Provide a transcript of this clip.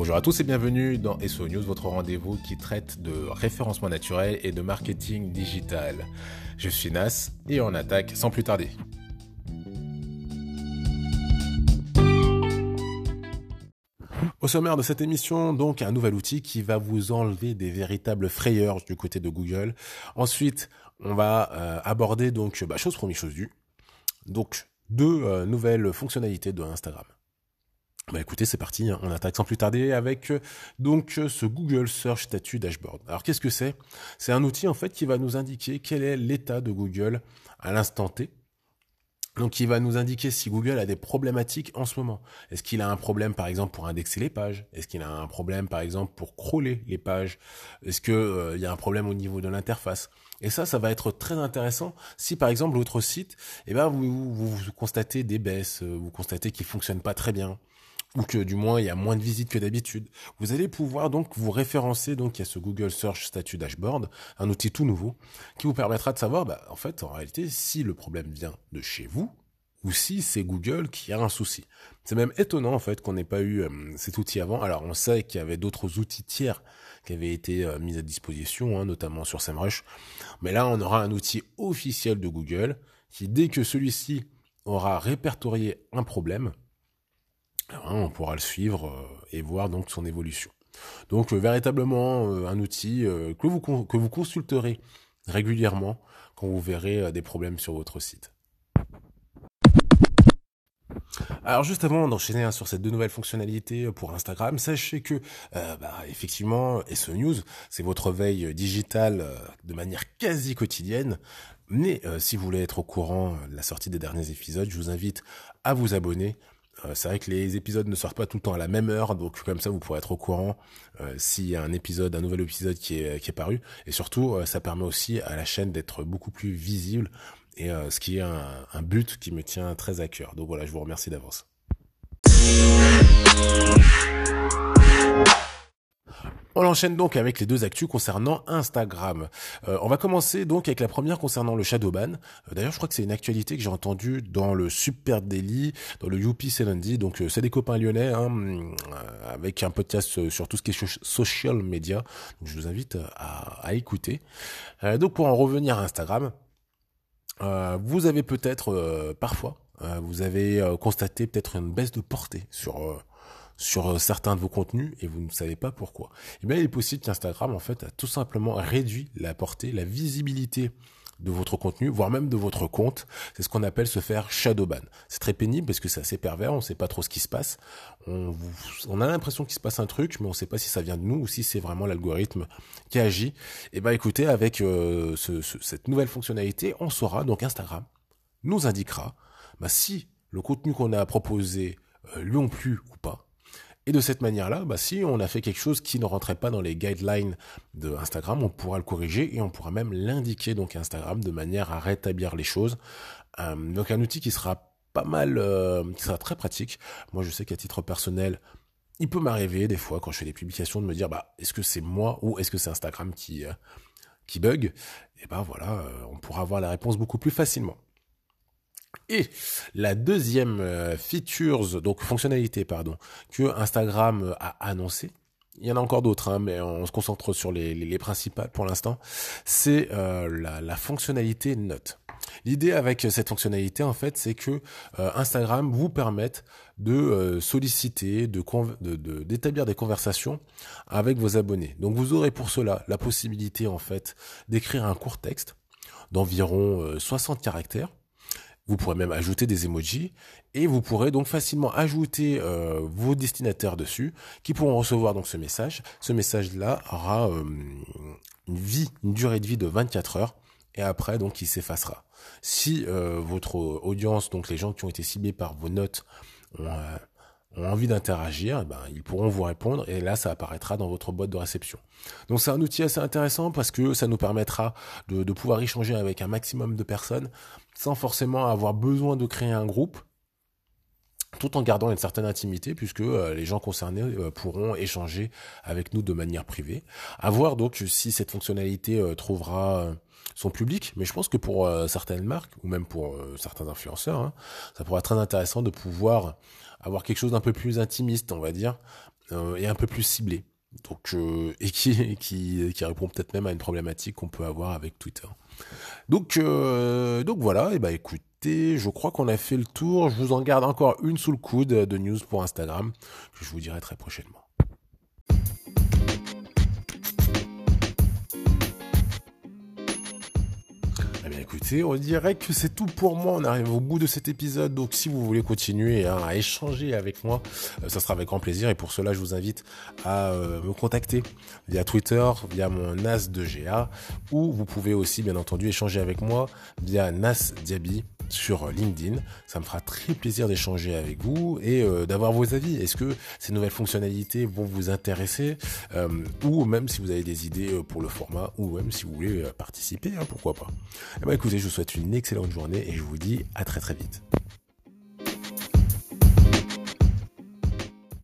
Bonjour à tous et bienvenue dans SO News, votre rendez-vous qui traite de référencement naturel et de marketing digital. Je suis Nas et on attaque sans plus tarder. Au sommaire de cette émission, donc un nouvel outil qui va vous enlever des véritables frayeurs du côté de Google. Ensuite, on va euh, aborder donc bah, chose première chose due. Donc deux euh, nouvelles fonctionnalités de Instagram. Bah écoutez, c'est parti, hein. on attaque sans plus tarder avec euh, donc euh, ce Google Search Statut Dashboard. Alors qu'est-ce que c'est? C'est un outil en fait qui va nous indiquer quel est l'état de Google à l'instant T. Donc il va nous indiquer si Google a des problématiques en ce moment. Est-ce qu'il a un problème par exemple pour indexer les pages? Est-ce qu'il a un problème par exemple pour crawler les pages? Est-ce qu'il euh, y a un problème au niveau de l'interface? Et ça, ça va être très intéressant si par exemple votre site, eh ben, vous, vous, vous constatez des baisses, vous constatez qu'il fonctionne pas très bien, ou que du moins il y a moins de visites que d'habitude. Vous allez pouvoir donc vous référencer donc à ce Google Search Statut Dashboard, un outil tout nouveau qui vous permettra de savoir bah, en fait en réalité si le problème vient de chez vous ou si c'est Google qui a un souci. C'est même étonnant en fait qu'on n'ait pas eu euh, cet outil avant. Alors on sait qu'il y avait d'autres outils tiers qui avaient été euh, mis à disposition, hein, notamment sur SEMrush, mais là on aura un outil officiel de Google qui dès que celui-ci aura répertorié un problème, on pourra le suivre euh, et voir donc son évolution. Donc euh, véritablement euh, un outil que vous consulterez régulièrement quand vous verrez des problèmes sur votre site. Alors juste avant d'enchaîner hein, sur ces deux nouvelles fonctionnalités pour Instagram, sachez que bah, effectivement SE News, c'est votre veille digitale de manière quasi quotidienne. Mais si vous voulez être au courant de la sortie des derniers épisodes, je vous invite à vous abonner c'est vrai que les épisodes ne sortent pas tout le temps à la même heure, donc comme ça vous pourrez être au courant euh, s'il y a un épisode, un nouvel épisode qui est, qui est paru. Et surtout, euh, ça permet aussi à la chaîne d'être beaucoup plus visible, et ce qui est un but qui me tient très à cœur. Donc voilà, je vous remercie d'avance. On enchaîne donc avec les deux actus concernant Instagram. Euh, on va commencer donc avec la première concernant le Shadowban. Euh, d'ailleurs, je crois que c'est une actualité que j'ai entendue dans le Super Daily, dans le Youpi lundi. Donc, euh, c'est des copains lyonnais hein, avec un podcast sur tout ce qui est social media. Je vous invite à, à écouter. donc, pour en revenir à Instagram, vous avez peut-être parfois, vous avez constaté peut-être une baisse de portée sur sur euh, certains de vos contenus et vous ne savez pas pourquoi. Eh bien, il est possible qu'Instagram, en fait, a tout simplement réduit la portée, la visibilité de votre contenu, voire même de votre compte. C'est ce qu'on appelle se faire shadowban. C'est très pénible parce que c'est assez pervers, on ne sait pas trop ce qui se passe. On, a l'impression qu'il se passe un truc, mais on ne sait pas si ça vient de nous ou si c'est vraiment l'algorithme qui agit. Et eh ben écoutez, avec euh, ce, cette nouvelle fonctionnalité, on saura, donc Instagram nous indiquera bah, si le contenu qu'on a proposé euh, lui ont plu ou pas. Et de cette manière-là, bah, si on a fait quelque chose qui ne rentrait pas dans les guidelines de Instagram, on pourra le corriger et on pourra même l'indiquer donc à Instagram de manière à rétablir les choses. Euh, donc un outil qui sera pas mal, euh, qui sera très pratique. Moi, je sais qu'à titre personnel, il peut m'arriver des fois quand je fais des publications de me dire, bah, est-ce que c'est moi ou est-ce que c'est Instagram qui euh, bug? Et ben voilà, on pourra avoir la réponse beaucoup plus facilement. Et la deuxième euh, features, donc fonctionnalité, pardon, que Instagram euh, a annoncé, il y en a encore d'autres, hein, mais on se concentre sur les, les, principales pour l'instant, c'est euh, la, la, fonctionnalité Note. L'idée avec cette fonctionnalité, en fait, c'est que Instagram vous permette de solliciter, de d'établir des conversations avec vos abonnés. Donc vous aurez pour cela la possibilité, en fait, d'écrire un court texte d'environ 60 caractères vous pourrez même ajouter des emojis et vous pourrez donc facilement ajouter euh, vos destinataires dessus qui pourront recevoir donc ce message. Ce message-là aura euh, une vie, une durée de vie de 24 heures et après donc il s'effacera. Si euh, votre audience, donc les gens qui ont été ciblés par vos notes, ont, ont envie d'interagir, eh ben, ils pourront vous répondre et là, ça apparaîtra dans votre boîte de réception. Donc c'est un outil assez intéressant parce que ça nous permettra de, de pouvoir échanger avec un maximum de personnes sans forcément avoir besoin de créer un groupe tout en gardant une certaine intimité puisque euh, les gens concernés euh, pourront échanger avec nous de manière privée. À voir donc si cette fonctionnalité euh, trouvera son public, mais je pense que pour certaines marques ou même pour certains influenceurs, hein, ça pourrait être très intéressant de pouvoir avoir quelque chose d'un peu plus intimiste, on va dire, et un peu plus ciblé. Donc, et qui, qui, qui répond peut-être même à une problématique qu'on peut avoir avec Twitter. Donc, donc voilà, et bah je crois qu'on a fait le tour. Je vous en garde encore une sous le coude de news pour Instagram. Je vous dirai très prochainement. écoutez, on dirait que c'est tout pour moi. On arrive au bout de cet épisode. Donc, si vous voulez continuer hein, à échanger avec moi, euh, ça sera avec grand plaisir. Et pour cela, je vous invite à euh, me contacter via Twitter, via mon NAS de GA, ou vous pouvez aussi, bien entendu, échanger avec moi via NAS Diaby sur LinkedIn. Ça me fera très plaisir d'échanger avec vous et euh, d'avoir vos avis. Est-ce que ces nouvelles fonctionnalités vont vous intéresser ou même si vous avez des idées pour le format ou même si vous voulez participer, hein, pourquoi pas. Eh ben, écoutez, je vous souhaite une excellente journée et je vous dis à très très vite.